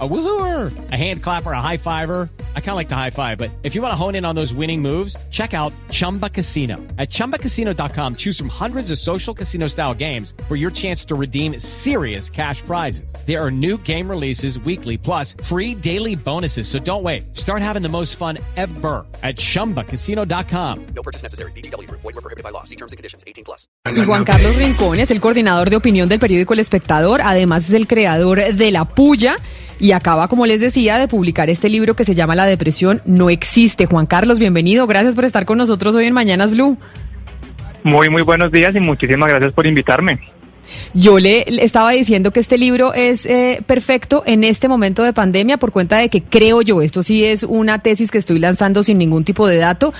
A woohooer, a hand clapper, a high fiver. I kind of like the high five, but if you want to hone in on those winning moves, check out Chumba Casino. At ChumbaCasino.com, choose from hundreds of social casino style games for your chance to redeem serious cash prizes. There are new game releases weekly, plus free daily bonuses. So don't wait. Start having the most fun ever at ChumbaCasino.com. No purchase necessary. BGW. Void were prohibited by law. See terms and conditions. 18 plus. Y Juan Carlos Rincón es el coordinador de opinión del periódico El Espectador. Además es el creador de La Puya y acaba, como les decía, de publicar este libro que se llama La depresión no existe. Juan Carlos, bienvenido. Gracias por estar con nosotros hoy en Mañanas Blue. Muy, muy buenos días y muchísimas gracias por invitarme. Yo le, estaba diciendo que este libro es eh, perfecto en este momento de pandemia por cuenta de que creo yo, esto sí es una tesis que estoy lanzando sin ningún tipo de dato,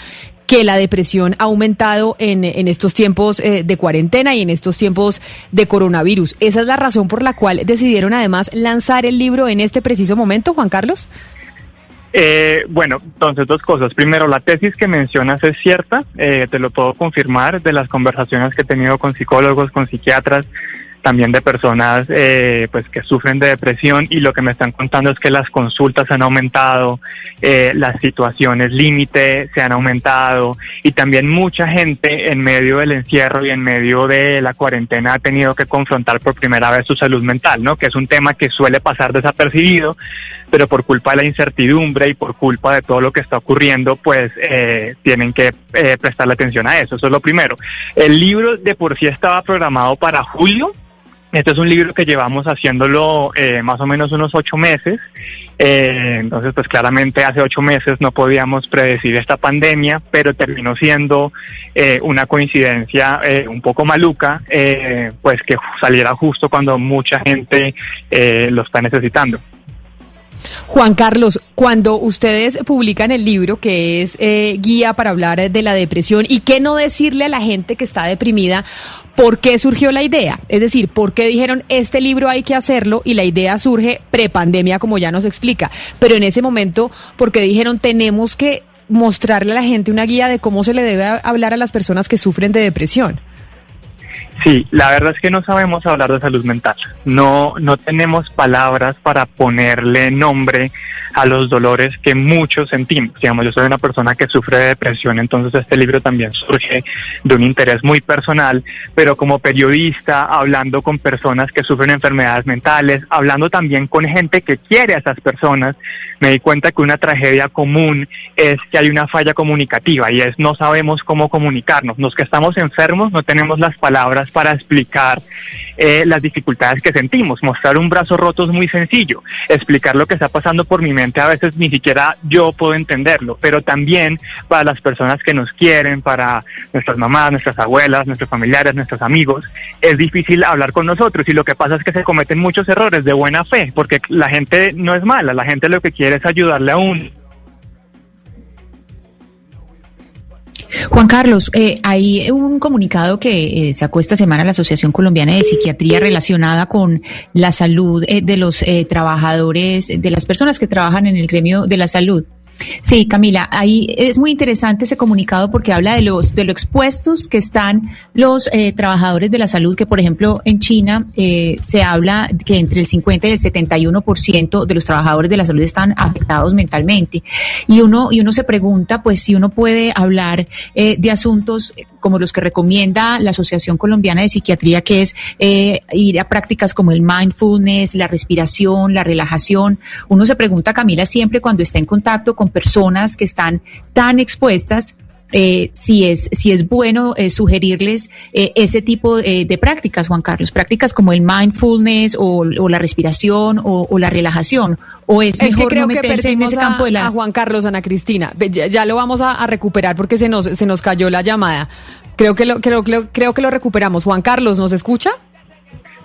que la depresión ha aumentado en, en estos tiempos eh, de cuarentena y en estos tiempos de coronavirus. ¿Esa es la razón por la cual decidieron además lanzar el libro en este preciso momento, Juan Carlos? Eh, bueno, entonces dos cosas. Primero, la tesis que mencionas es cierta, eh, te lo puedo confirmar de las conversaciones que he tenido con psicólogos, con psiquiatras, también de personas eh, pues que sufren de depresión y lo que me están contando es que las consultas han aumentado, eh, las situaciones límite se han aumentado y también mucha gente en medio del encierro y en medio de la cuarentena ha tenido que confrontar por primera vez su salud mental, ¿no? Que es un tema que suele pasar desapercibido, pero por culpa de la incertidumbre y por culpa de todo lo que está ocurriendo, pues eh, tienen que eh, prestarle atención a eso. Eso es lo primero. El libro de por sí estaba programado para julio este es un libro que llevamos haciéndolo eh, más o menos unos ocho meses. Eh, entonces, pues claramente hace ocho meses no podíamos predecir esta pandemia, pero terminó siendo eh, una coincidencia un poco maluca, pues que saliera justo cuando mucha gente lo está necesitando. Juan Carlos, cuando ustedes publican el libro que es guía para hablar de la depresión y qué no decirle a la gente que está deprimida, ¿Por qué surgió la idea? Es decir, ¿por qué dijeron este libro hay que hacerlo y la idea surge prepandemia, como ya nos explica? Pero en ese momento, ¿por qué dijeron tenemos que mostrarle a la gente una guía de cómo se le debe hablar a las personas que sufren de depresión? Sí, la verdad es que no sabemos hablar de salud mental. No, no tenemos palabras para ponerle nombre a los dolores que muchos sentimos. Digamos, yo soy una persona que sufre de depresión, entonces este libro también surge de un interés muy personal, pero como periodista, hablando con personas que sufren enfermedades mentales, hablando también con gente que quiere a esas personas, me di cuenta que una tragedia común es que hay una falla comunicativa y es no sabemos cómo comunicarnos. Los que estamos enfermos no tenemos las palabras para explicar eh, las dificultades que sentimos. Mostrar un brazo roto es muy sencillo. Explicar lo que está pasando por mi mente a veces ni siquiera yo puedo entenderlo, pero también para las personas que nos quieren, para nuestras mamás, nuestras abuelas, nuestros familiares, nuestros amigos, es difícil hablar con nosotros y lo que pasa es que se cometen muchos errores de buena fe, porque la gente no es mala, la gente lo que quiere es ayudarle a uno Juan Carlos, eh, hay un comunicado que eh, sacó esta semana la Asociación Colombiana de Psiquiatría relacionada con la salud eh, de los eh, trabajadores, de las personas que trabajan en el gremio de la salud. Sí, Camila, ahí es muy interesante ese comunicado porque habla de los de lo expuestos que están los eh, trabajadores de la salud, que por ejemplo en China eh, se habla que entre el 50 y el 71% de los trabajadores de la salud están afectados mentalmente. Y uno y uno se pregunta, pues si uno puede hablar eh, de asuntos como los que recomienda la Asociación Colombiana de Psiquiatría, que es ir a prácticas como el mindfulness, la respiración, la relajación. Uno se pregunta, Camila, siempre cuando está en contacto con personas que están tan expuestas, eh, si, es, si es bueno eh, sugerirles eh, ese tipo de prácticas, Juan Carlos, prácticas como el mindfulness o, la respiración o, la relajación, o es, mejor que creo que en ese campo de la... A Juan Carlos, Ana Cristina, ya, lo vamos a, recuperar porque se nos, se nos cayó la llamada. Creo que lo, creo, creo, creo que lo recuperamos. Juan Carlos, ¿nos escucha?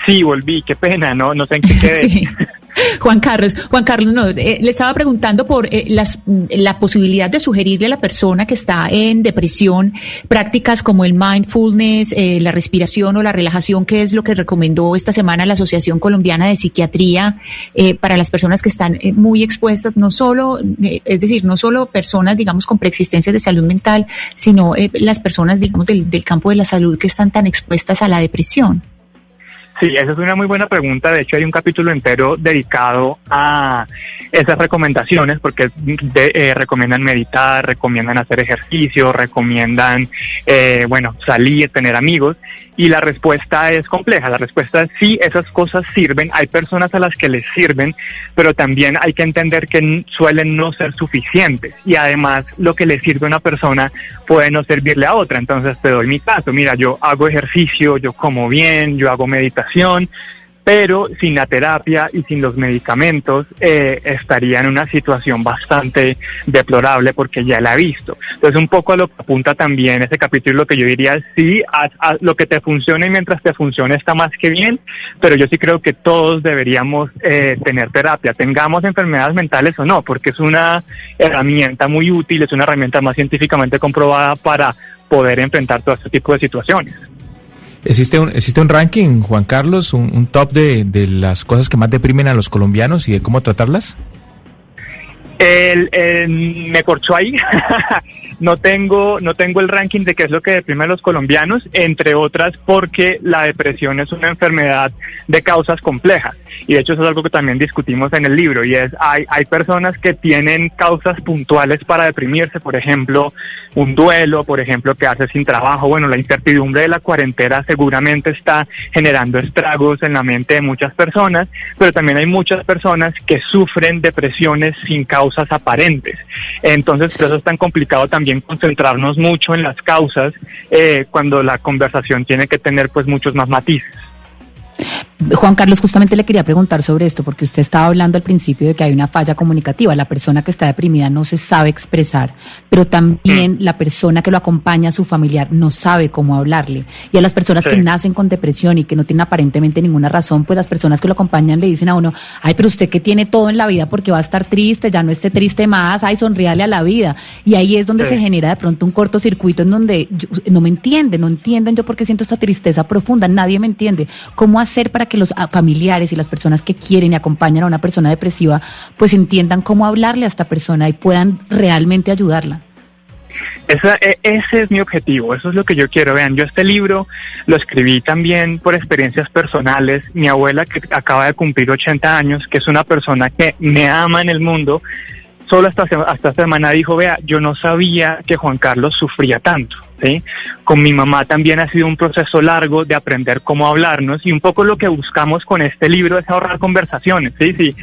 Sí, volví, qué pena, no, no sé en qué quedé. Juan Carlos, Juan Carlos, no, eh, le estaba preguntando por eh, las, la posibilidad de sugerirle a la persona que está en depresión prácticas como el mindfulness, eh, la respiración o la relajación, que es lo que recomendó esta semana la Asociación Colombiana de Psiquiatría para las personas que están muy expuestas, no solo, es decir, no solo personas, digamos, con preexistencias de salud mental, sino las personas, digamos, del, del campo de la salud que están tan expuestas a la depresión. Sí, esa es una muy buena pregunta. De hecho, hay un capítulo entero dedicado a esas recomendaciones, porque eh, recomiendan meditar, recomiendan hacer ejercicio, recomiendan, eh, bueno, salir, tener amigos. Y la respuesta es compleja. La respuesta es sí, esas cosas sirven. Hay personas a las que les sirven, pero también hay que entender que suelen no ser suficientes. Y además, lo que le sirve a una persona puede no servirle a otra. Entonces, te doy mi caso. Mira, yo hago ejercicio, yo como bien, yo hago meditación pero sin la terapia y sin los medicamentos eh, estaría en una situación bastante deplorable porque ya la he visto. Entonces un poco a lo que apunta también ese capítulo que yo diría sí, lo que te funcione mientras te funcione está más que bien, pero yo sí creo que todos deberíamos eh, tener terapia, tengamos enfermedades mentales o no, porque es una herramienta muy útil, es una herramienta más científicamente comprobada para poder enfrentar todo este tipo de situaciones. ¿Existe un, ¿Existe un ranking, Juan Carlos, un, top de, de las cosas que más deprimen a los colombianos y de cómo tratarlas? El, me corchó ahí. no tengo no tengo el ranking de qué es lo que deprime a los colombianos, entre otras porque la depresión es una enfermedad de causas complejas. Y de hecho eso es algo que también discutimos en el libro y es hay hay personas que tienen causas puntuales para deprimirse, por ejemplo, un duelo, por ejemplo, que hace sin trabajo, bueno, la incertidumbre de la cuarentena seguramente está generando estragos en la mente de muchas personas, pero también hay muchas personas que sufren depresiones sin causa causas aparentes. Entonces, por eso es tan complicado también concentrarnos mucho en las causas eh, cuando la conversación tiene que tener pues muchos más matices. Juan Carlos, justamente le quería preguntar sobre esto, porque usted estaba hablando al principio de que hay una falla comunicativa. La persona que está deprimida no se sabe expresar, pero también mm. la persona que lo acompaña, su familiar, no sabe cómo hablarle. Y a las personas que nacen con depresión y que no tienen aparentemente ninguna razón, pues las personas que lo acompañan le dicen a uno, ay, pero usted que tiene todo en la vida porque va a estar triste, ya no esté triste más, ay, sonríale a la vida. Y ahí es donde se genera de pronto un cortocircuito en donde no me entienden, no entienden yo por qué siento esta tristeza profunda, nadie me entiende. ¿Cómo hacer para que los ah, familiares y las personas que quieren y acompañan a una persona depresiva, pues entiendan cómo hablarle a esta persona y puedan realmente ayudarla. E, ese es mi objetivo, eso es lo que yo quiero. Vean, yo este libro lo escribí también por experiencias personales. Mi abuela, que acaba de cumplir 80 años, que es una persona que me ama en el mundo, solo hasta, hasta semana dijo, vea, yo no sabía que Juan Carlos sufría tanto. ¿Sí? Con mi mamá también ha sido un proceso largo de aprender cómo hablarnos y un poco lo que buscamos con este libro es ahorrar conversaciones. ¿sí? Sí,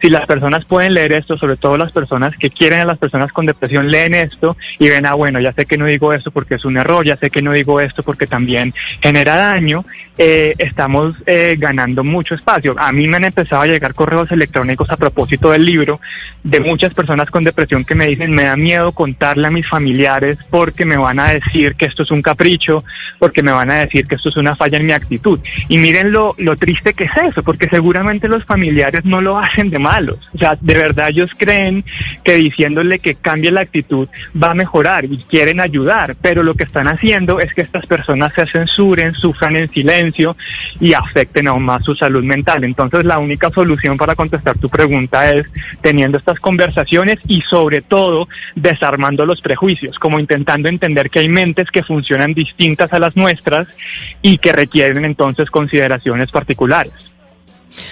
si las personas pueden leer esto, sobre todo las personas que quieren a las personas con depresión, leen esto y ven, ah, bueno, ya sé que no digo esto porque es un error, ya sé que no digo esto porque también genera daño, eh, estamos eh, ganando mucho espacio. A mí me han empezado a llegar correos electrónicos a propósito del libro de muchas personas con depresión que me dicen, me da miedo contarle a mis familiares porque me van a decir que esto es un capricho, porque me van a decir que esto es una falla en mi actitud. Y miren lo, lo triste que es eso, porque seguramente los familiares no lo hacen de más o sea, de verdad ellos creen que diciéndole que cambie la actitud va a mejorar y quieren ayudar, pero lo que están haciendo es que estas personas se censuren, sufran en silencio y afecten aún más su salud mental. Entonces la única solución para contestar tu pregunta es teniendo estas conversaciones y sobre todo desarmando los prejuicios, como intentando entender que hay mentes que funcionan distintas a las nuestras y que requieren entonces consideraciones particulares.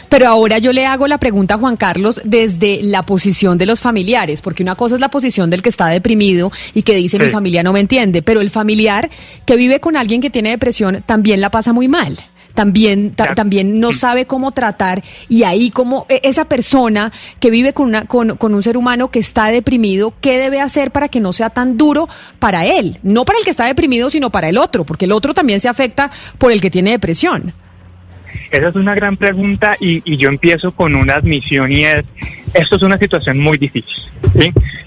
Pero ahora yo le hago la pregunta a Juan Carlos desde la posición de los familiares, porque una cosa es la posición del que está deprimido y que dice mi familia no me entiende, pero el familiar que vive con alguien que tiene depresión también la pasa muy mal también, también no sabe cómo tratar y ahí como e, esa persona que vive con, una, con, con, un ser humano que está deprimido, ¿qué debe hacer para que no sea tan duro para él? No para el que está deprimido, sino para el otro, porque el otro también se afecta por el que tiene depresión. Esa es una gran pregunta y, yo empiezo con una admisión y es, esto es una situación muy difícil.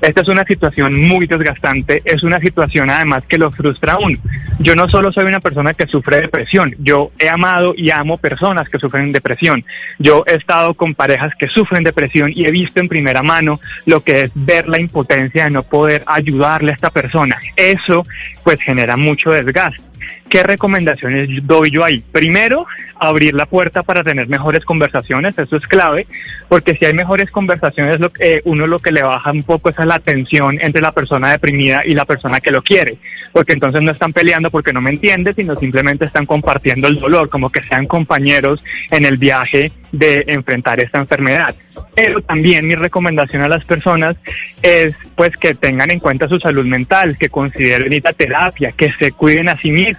Esta es una situación muy desgastante, es una situación además que lo frustra a uno. Yo no solo soy una persona que sufre depresión, yo he amado y amo personas que sufren depresión. Yo he estado con parejas que sufren depresión y he visto en primera mano lo que es ver la impotencia de no poder ayudarle a esta persona. Eso pues genera mucho desgaste. ¿Qué recomendaciones doy yo ahí? Primero, abrir la puerta para tener mejores conversaciones, eso es clave, porque si hay mejores conversaciones, lo que, uno lo que le baja un poco es a la tensión entre la persona deprimida y la persona que lo quiere, porque entonces no están peleando porque no me entiende, sino simplemente están compartiendo el dolor, como que sean compañeros en el viaje de enfrentar esta enfermedad. Pero también mi recomendación a las personas es pues que tengan en cuenta su salud mental, que consideren ir a terapia, que se cuiden a sí mismos,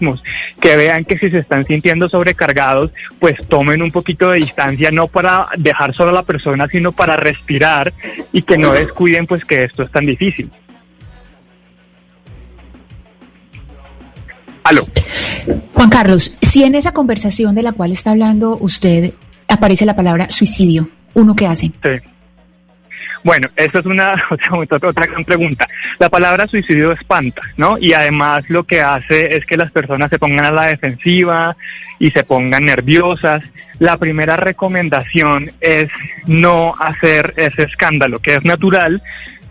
que vean que si se están sintiendo sobrecargados, pues tomen un poquito de distancia, no para dejar solo a la persona, sino para respirar y que no descuiden pues que esto es tan difícil. Aló. Juan Carlos, si en esa conversación de la cual está hablando usted aparece la palabra suicidio, ¿uno qué hace? Sí. Bueno, esa es una otra, otra gran pregunta. La palabra suicidio espanta, ¿no? Y además lo que hace es que las personas se pongan a la defensiva y se pongan nerviosas. La primera recomendación es no hacer ese escándalo, que es natural,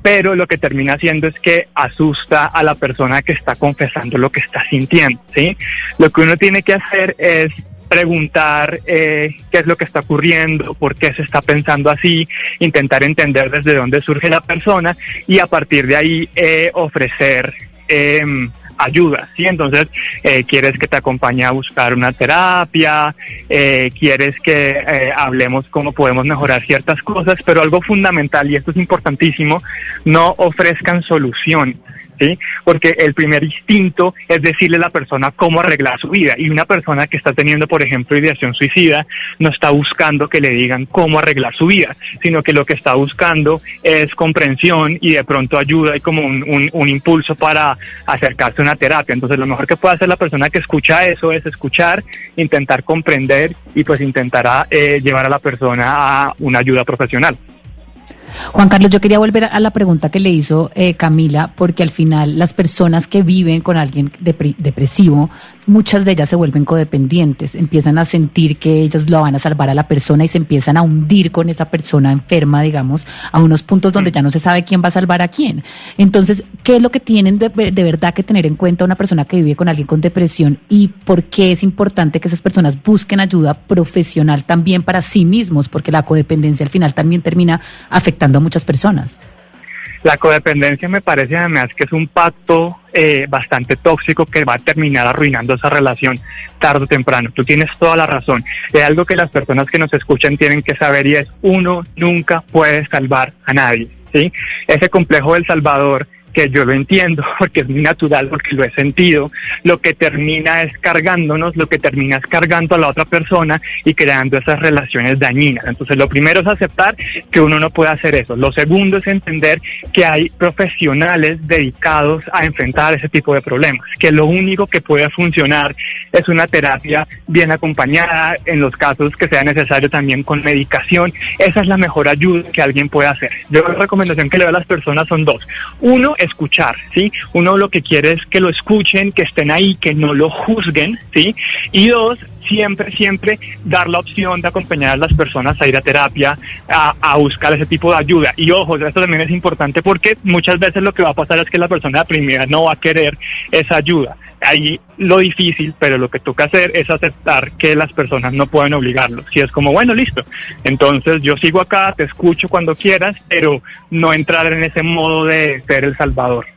pero lo que termina haciendo es que asusta a la persona que está confesando lo que está sintiendo, ¿sí? Lo que uno tiene que hacer es preguntar eh, qué es lo que está ocurriendo, por qué se está pensando así, intentar entender desde dónde surge la persona y a partir de ahí eh, ofrecer eh, ayuda, ¿sí? Entonces, eh, quieres que te acompañe a buscar una terapia, eh, quieres que eh, hablemos cómo podemos mejorar ciertas cosas, pero algo fundamental, y esto es importantísimo, no ofrezcan solución. ¿Sí? Porque el primer instinto es decirle a la persona cómo arreglar su vida. Y una persona que está teniendo, por ejemplo, ideación suicida, no está buscando que le digan cómo arreglar su vida, sino que lo que está buscando es comprensión y de pronto ayuda y como un, un, impulso para acercarse a una terapia. Entonces, lo mejor que puede hacer la persona que escucha eso es escuchar, intentar comprender y pues intentará eh, llevar a la persona a una ayuda profesional. Juan Carlos, yo quería volver a la pregunta que le hizo eh, Camila, porque al final las personas que viven con alguien depre depresivo, muchas de ellas se vuelven codependientes, empiezan a sentir que ellos lo van a salvar a la persona y se empiezan a hundir con esa persona enferma, digamos, a unos puntos donde ya no se sabe quién va a salvar a quién. Entonces, ¿qué es lo que tienen de, de verdad que tener en cuenta una persona que vive con alguien con depresión y por qué es importante que esas personas busquen ayuda profesional también para sí mismos? Porque la codependencia al final también termina afectando a muchas personas. La codependencia me parece además que es un pacto eh, bastante tóxico que va a terminar arruinando esa relación tarde o temprano. Tú tienes toda la razón. Es algo que las personas que nos escuchan tienen que saber y es uno nunca puede salvar a nadie. ¿sí? Ese complejo del Salvador que yo lo entiendo porque es muy natural, porque lo he sentido, lo que termina es cargándonos, lo que termina es cargando a la otra persona y creando esas relaciones dañinas. Entonces, lo primero es aceptar que uno no puede hacer eso. Lo segundo es entender que hay profesionales dedicados a enfrentar ese tipo de problemas, que lo único que puede funcionar es una terapia bien acompañada, en los casos que sea necesario también con medicación. Esa es la mejor ayuda que alguien puede hacer. Yo la recomendación que le doy a las personas son dos. Uno, escuchar, ¿sí? Uno lo que quiere es que lo escuchen, que estén ahí, que no lo juzguen, ¿sí? Y dos, siempre, siempre dar la opción de acompañar a las personas a ir a terapia, a, buscar ese tipo de ayuda. Y ojo, esto también es importante porque muchas veces lo que va a pasar es que la persona deprimida no va a querer esa ayuda. Ahí lo difícil, pero lo que toca hacer es aceptar que las personas no pueden obligarlo. Si es como, bueno, listo, entonces yo sigo acá, te escucho cuando quieras, pero no entrar en ese modo de ser el salvador.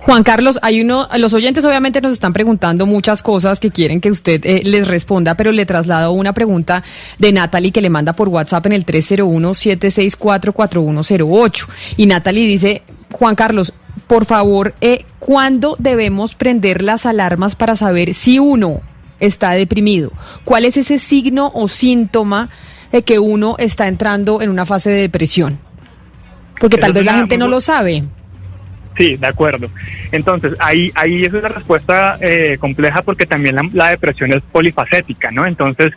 Juan Carlos, hay uno, los oyentes obviamente nos están preguntando muchas cosas que quieren que usted eh, les responda, pero le traslado una pregunta de Natalie que le manda por WhatsApp en el 301-764-4108. Y Natalie dice, Juan Carlos, por favor, eh, ¿cuándo debemos prender las alarmas para saber si uno está deprimido? ¿Cuál es ese signo o síntoma de que uno está entrando en una fase de depresión? Porque tal vez la gente no lo sabe. Sí, de acuerdo. Entonces, ahí, ahí es una respuesta eh, compleja porque también la, depresión es polifacética, ¿no? Entonces,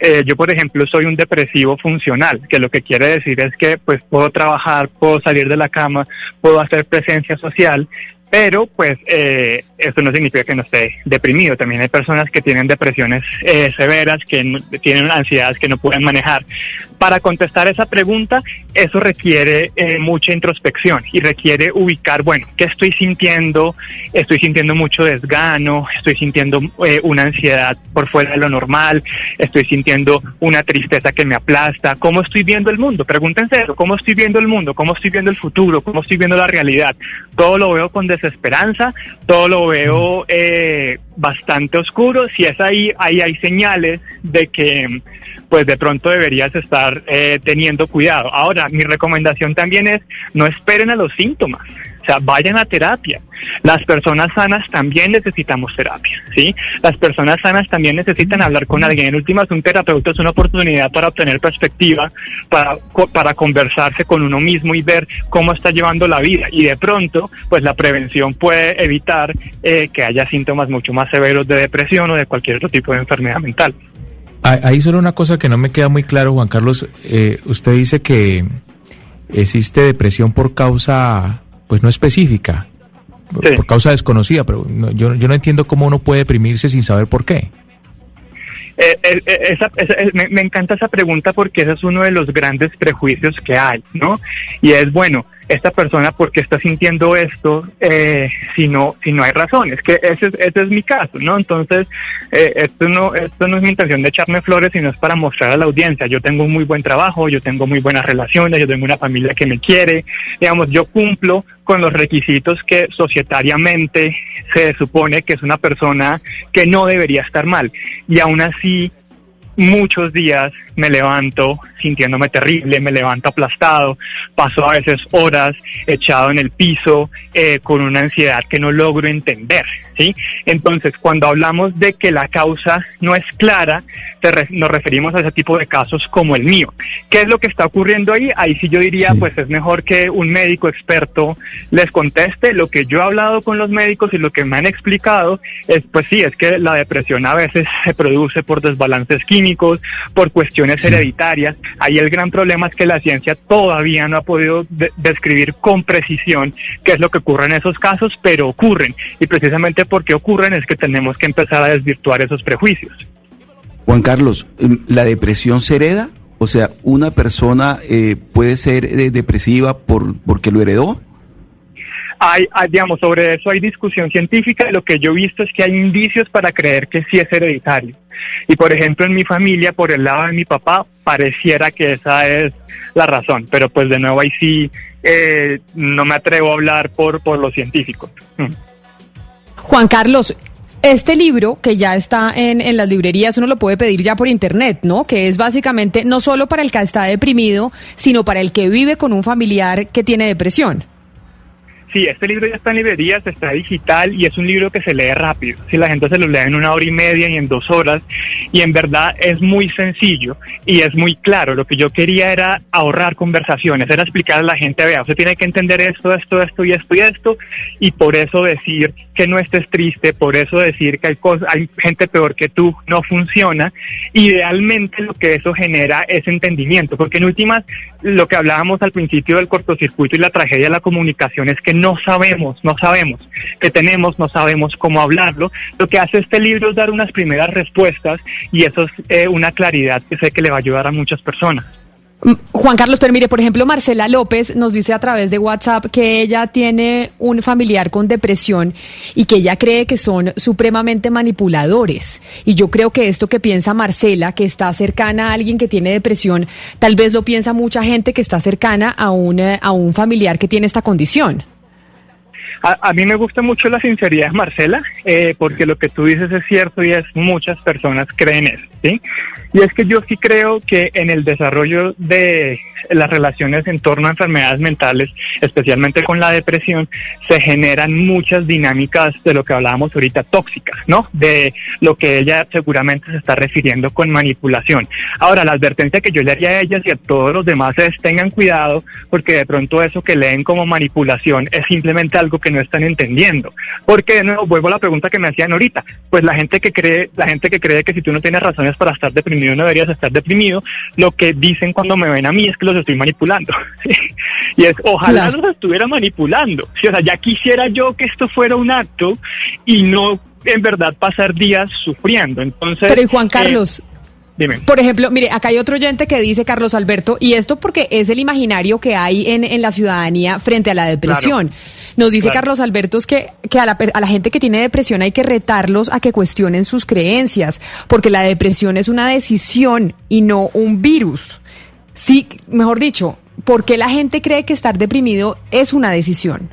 eh, yo, por ejemplo, soy un depresivo funcional, que lo que quiere decir es que, pues, puedo trabajar, puedo salir de la cama, puedo hacer presencia social, pero pues eh, eso no significa que no esté deprimido. También hay personas que tienen depresiones eh, severas, que tienen ansiedades que no pueden manejar. Para contestar esa pregunta, eso requiere eh, mucha introspección y requiere ubicar, bueno, ¿qué estoy sintiendo? Estoy sintiendo mucho desgano, estoy sintiendo eh, una ansiedad por fuera de lo normal, estoy sintiendo una tristeza que me aplasta. ¿Cómo estoy viendo el mundo? Pregúntense eso, ¿cómo estoy viendo el mundo? ¿Cómo estoy viendo el futuro? ¿Cómo estoy viendo la realidad? Todo lo veo con desesperanza, todo lo veo eh, bastante oscuro. Si es ahí, ahí hay señales de que pues de pronto deberías estar eh, teniendo cuidado. Ahora, mi recomendación también es no esperen a los síntomas. O sea, vayan a terapia. Las personas sanas también necesitamos terapia, ¿sí? Las personas sanas también necesitan hablar con alguien. En últimas, un terapeuta es una oportunidad para obtener perspectiva, para, para conversarse con uno mismo y ver cómo está llevando la vida. Y de pronto, pues la prevención puede evitar eh, que haya síntomas mucho más severos de depresión o de cualquier otro tipo de enfermedad mental. Hay solo una cosa que no me queda muy claro, Juan Carlos. Eh, usted dice que existe depresión por causa, pues no específica, por causa desconocida, pero yo, yo no entiendo cómo uno puede deprimirse sin saber por qué. Eh, eh, me, me, encanta esa pregunta porque ese es uno de los grandes prejuicios que hay, ¿no? Y es, bueno, esta persona por qué está sintiendo esto eh, si no si no hay razones que ese, ese es mi caso no entonces eh, esto no esto no es mi intención de echarme flores sino es para mostrar a la audiencia. Yo tengo un muy buen trabajo yo tengo muy buenas relaciones yo tengo una familia que me quiere. Digamos yo cumplo con los requisitos que societariamente se supone que es una persona que no debería estar mal. Y aún así muchos días me levanto sintiéndome terrible, me levanto aplastado, paso a veces horas echado en el piso eh, con una ansiedad que no logro entender, ¿sí? Entonces, cuando hablamos de que la causa no es clara, nos referimos a ese tipo de casos como el mío. ¿Qué es lo que está ocurriendo ahí? Ahí sí yo diría, pues es mejor que un médico experto les conteste. Lo que yo he hablado con los médicos y lo que me han explicado es, pues sí, es que la depresión a veces se produce por desbalances químicos, por cuestiones hereditarias. Ahí el gran problema es que la ciencia todavía no ha podido describir con precisión qué es lo que ocurre en esos casos, pero ocurren. Y precisamente porque ocurren es que tenemos que empezar a desvirtuar esos prejuicios. Juan Carlos, em, ¿la depresión se hereda? O sea, ¿una persona eh, puede ser eh, depresiva por, porque lo heredó? Hay, digamos, sobre eso hay discusión científica. Lo que yo he visto es que hay indicios para creer que sí es hereditario. Y por ejemplo, en mi familia, por el lado de mi papá, pareciera que esa es la razón. Pero pues de nuevo ahí sí eh, no me atrevo a hablar por, por los científicos. Mm. Juan Carlos, este libro, que ya está en, en, las librerías, uno lo puede pedir ya por internet, ¿no? Que es básicamente no solo para el que está deprimido, sino para el que vive con un familiar que tiene depresión. Sí, este libro ya está en librerías, está digital y es un libro que se lee rápido. Si la gente se lo lee en una hora y media y en dos horas, y en verdad es muy sencillo y es muy claro. Lo que yo quería era ahorrar conversaciones, era explicar a la gente, vea, usted tiene que entender esto, esto, esto y esto y esto, y por eso decir que no estés triste, por eso decir que hay, hay gente peor que tú, no funciona. Idealmente lo que eso genera es entendimiento, porque en últimas, lo que hablábamos al principio del cortocircuito y la tragedia de la comunicación es que no sabemos, no sabemos que tenemos, no sabemos cómo hablarlo. Lo que hace este libro es dar unas primeras respuestas y eso es eh, una claridad que sé que le va a ayudar a muchas personas. Mm, Juan Carlos, pero mire, por ejemplo, Marcela López nos dice a través de WhatsApp que ella tiene un familiar con depresión y que ella cree que son supremamente manipuladores. Y yo creo que esto que piensa Marcela, que está cercana a alguien que tiene depresión, tal vez lo piensa mucha gente que está cercana a un, eh, a un familiar que tiene esta condición. A, mí me gusta mucho la sinceridad, Marcela, eh, porque lo que tú dices es cierto y es muchas personas creen eso, ¿sí? Y es que yo sí creo que en el desarrollo de las relaciones en torno a enfermedades mentales, especialmente con la depresión, se generan muchas dinámicas de lo que hablábamos ahorita tóxicas, ¿no? De lo que ella seguramente se está refiriendo con manipulación. Ahora, la advertencia que yo le haría a ellas y a todos los demás es tengan cuidado porque de pronto eso que leen como manipulación es simplemente algo que no están entendiendo. Porque de nuevo vuelvo a la pregunta que me hacían ahorita, pues la gente que cree, la gente que cree que si tú no tienes razones para estar deprimido no deberías estar deprimido, lo que dicen cuando me ven a mí es que los estoy manipulando. y es ojalá los estuviera manipulando. o sea, ya quisiera yo que esto fuera un acto y no en verdad pasar días sufriendo. Entonces, Pero y Juan eh, Carlos, por ejemplo, mire, acá hay otro oyente que dice, Carlos Alberto, y esto porque es el imaginario que hay en, en la ciudadanía frente a la depresión. Nos dice Carlos Alberto que, que a, la, a la gente que tiene depresión hay que retarlos a que cuestionen sus creencias, porque la depresión es una decisión y no un virus. Sí, mejor dicho, ¿por qué la gente cree que estar deprimido es una decisión?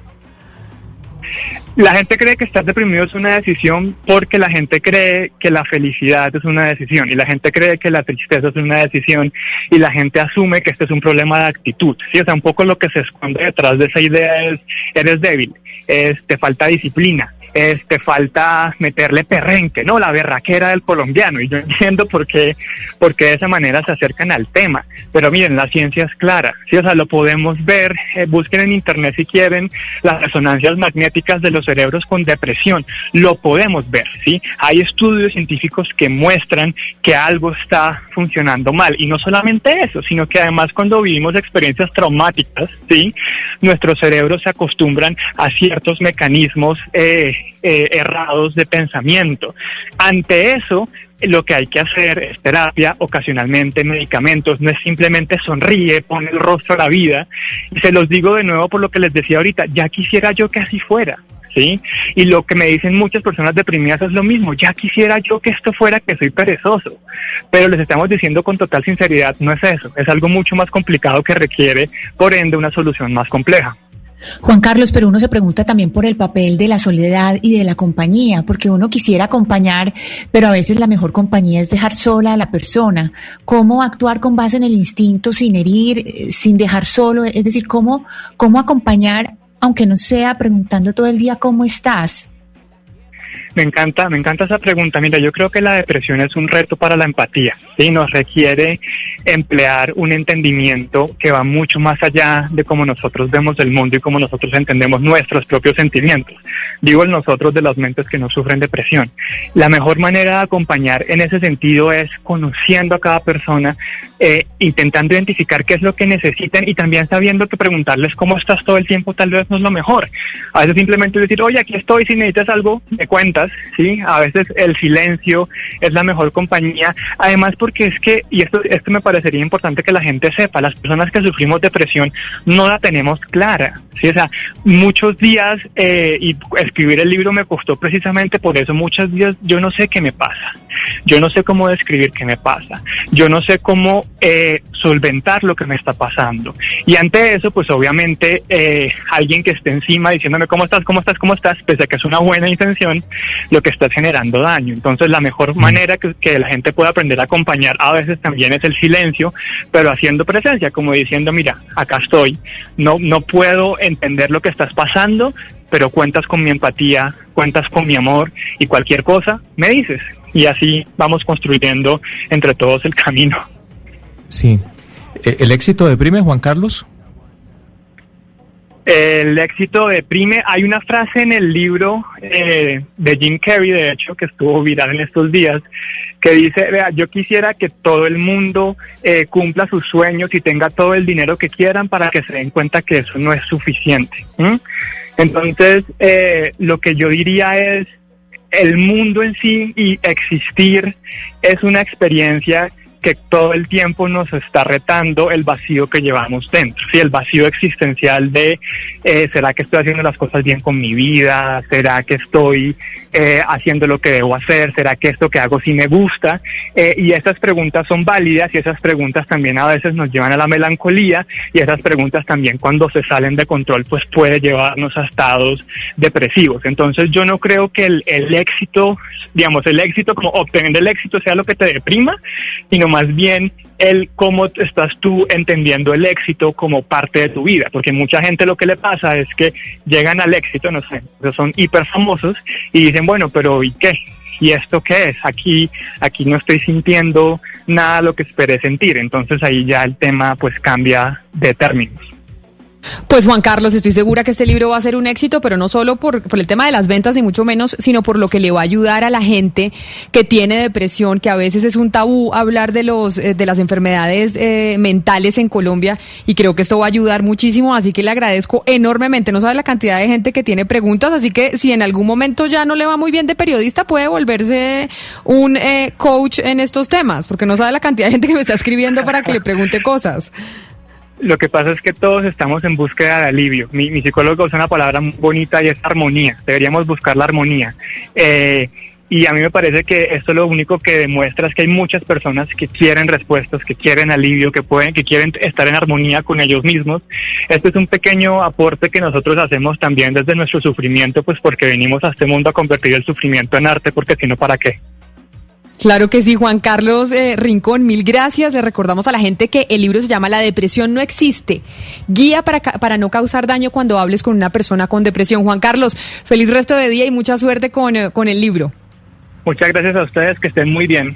La gente cree que estar deprimido es una decisión porque la gente cree que la felicidad es una decisión y la gente cree que la tristeza es una decisión y la gente asume que este es un problema de actitud. Sí, o sea, un poco lo que se esconde detrás de esa idea es eres débil, es te falta disciplina, este, falta meterle perrenque, ¿no? La berraquera del colombiano. Y yo entiendo por qué, por qué de esa manera se acercan al tema. Pero miren, la ciencia es clara, ¿sí? O sea, lo podemos ver, eh, busquen en internet si quieren las resonancias magnéticas de los cerebros con depresión. Lo podemos ver, ¿sí? Hay estudios científicos que muestran que algo está funcionando mal. Y no solamente eso, sino que además cuando vivimos experiencias traumáticas, ¿sí? Nuestros cerebros se acostumbran a ciertos mecanismos eh, eh, errados de pensamiento. Ante eso, lo que hay que hacer es terapia, ocasionalmente medicamentos, no es simplemente sonríe, pone el rostro a la vida. Y se los digo de nuevo por lo que les decía ahorita, ya quisiera yo que así fuera. ¿Sí? Y lo que me dicen muchas personas deprimidas es lo mismo, ya quisiera yo que esto fuera que soy perezoso, pero les estamos diciendo con total sinceridad, no es eso, es algo mucho más complicado que requiere, por ende, una solución más compleja. Juan Carlos, pero uno se pregunta también por el papel de la soledad y de la compañía, porque uno quisiera acompañar, pero a veces la mejor compañía es dejar sola a la persona. ¿Cómo actuar con base en el instinto sin herir, eh, sin dejar solo? Es decir, ¿cómo, cómo acompañar, aunque no sea preguntando todo el día cómo estás? Me encanta, me encanta esa pregunta. Mira, yo creo que la depresión es un reto para la empatía, ¿sí? Nos requiere emplear un entendimiento que va mucho más allá de cómo nosotros vemos el mundo y cómo nosotros entendemos nuestros propios sentimientos. Digo el nosotros de las mentes que no sufren depresión. La mejor manera de acompañar en ese sentido es conociendo a cada persona, eh, intentando identificar qué es lo que necesitan y también sabiendo que preguntarles cómo estás todo el tiempo tal vez no es lo mejor. A veces simplemente decir, oye, aquí estoy, si necesitas algo, me cuentas ¿sí? A veces el silencio es la mejor compañía. Además, porque es que, y esto, esto me parecería importante que la gente sepa, las personas que sufrimos depresión no la tenemos clara, ¿sí? O sea, muchos días, eh, y escribir el libro me costó precisamente por eso, muchos días yo no sé qué me pasa. Yo no sé cómo describir qué me pasa. Yo no sé cómo eh, solventar lo que me está pasando. Y ante eso, pues obviamente eh, alguien que esté encima diciéndome cómo estás, cómo estás, cómo estás, pese a que es una buena intención, lo que está generando daño. Entonces la mejor manera que, que la gente pueda aprender a acompañar a veces también es el silencio, pero haciendo presencia, como diciendo, mira, acá estoy, no, no puedo entender lo que estás pasando, pero cuentas con mi empatía, cuentas con mi amor y cualquier cosa, me dices y así vamos construyendo entre todos el camino. Sí. ¿E-, ¿El éxito deprime, Juan Carlos? El éxito deprime. Hay una frase en el libro eh, de Jim Carrey, de hecho, que estuvo viral en estos días, que dice, vea, yo quisiera que todo el mundo eh, cumpla sus sueños y tenga todo el dinero que quieran para que se den cuenta que eso no es suficiente. Entonces, eh, lo que yo diría es, el mundo en sí y existir es una experiencia que todo el tiempo nos está retando el vacío que llevamos dentro, ¿sí? el vacío existencial de eh, ¿será que estoy haciendo las cosas bien con mi vida? ¿Será que estoy eh, haciendo lo que debo hacer? ¿Será que esto que hago sí me gusta? Eh, y esas preguntas son válidas y esas preguntas también a veces nos llevan a la melancolía y esas preguntas también cuando se salen de control pues puede llevarnos a estados depresivos. Entonces yo no creo que el, el éxito, digamos, el éxito como obtener el éxito sea lo que te deprima, sino más bien el cómo estás tú entendiendo el éxito como parte de tu vida, porque mucha gente lo que le pasa es que llegan al éxito, no sé, son hiper famosos y dicen, bueno, pero ¿y qué? ¿Y esto qué es? Aquí, aquí no estoy sintiendo nada lo que esperé sentir, entonces ahí ya el tema pues cambia de términos. Pues Juan Carlos, estoy segura que este libro va a ser un éxito, pero no solo por, el tema de las ventas, ni mucho menos, sino por lo que le va a ayudar a la gente que tiene depresión, que a veces es un tabú hablar de, los, eh, de las enfermedades eh, mentales en Colombia, y creo que esto va a ayudar muchísimo, así que le agradezco enormemente. No sabe la cantidad de gente que tiene preguntas, así que si en algún momento ya no le va muy bien de periodista, puede volverse un eh, coach en estos temas, porque no sabe la cantidad de gente que me está escribiendo para que le pregunte cosas. Lo que pasa es que todos estamos en búsqueda de alivio. Mi, psicólogo usa una palabra muy bonita y es armonía. Deberíamos buscar la armonía. Eh, y a mí me parece que esto lo único que demuestra es que hay muchas personas que quieren respuestas, que quieren alivio, que pueden, que quieren estar en armonía con ellos mismos. Este es un pequeño aporte que nosotros hacemos también desde nuestro sufrimiento, pues porque venimos a este mundo a convertir el sufrimiento en arte, porque si no, ¿para qué? Claro que sí, Juan Carlos eh, Rincón, mil gracias. Le recordamos a la gente que el libro se llama La depresión no existe. Guía para, para no causar daño cuando hables con una persona con depresión. Juan Carlos, feliz resto de día y mucha suerte con, eh, con el libro. Muchas gracias a ustedes, que estén muy bien.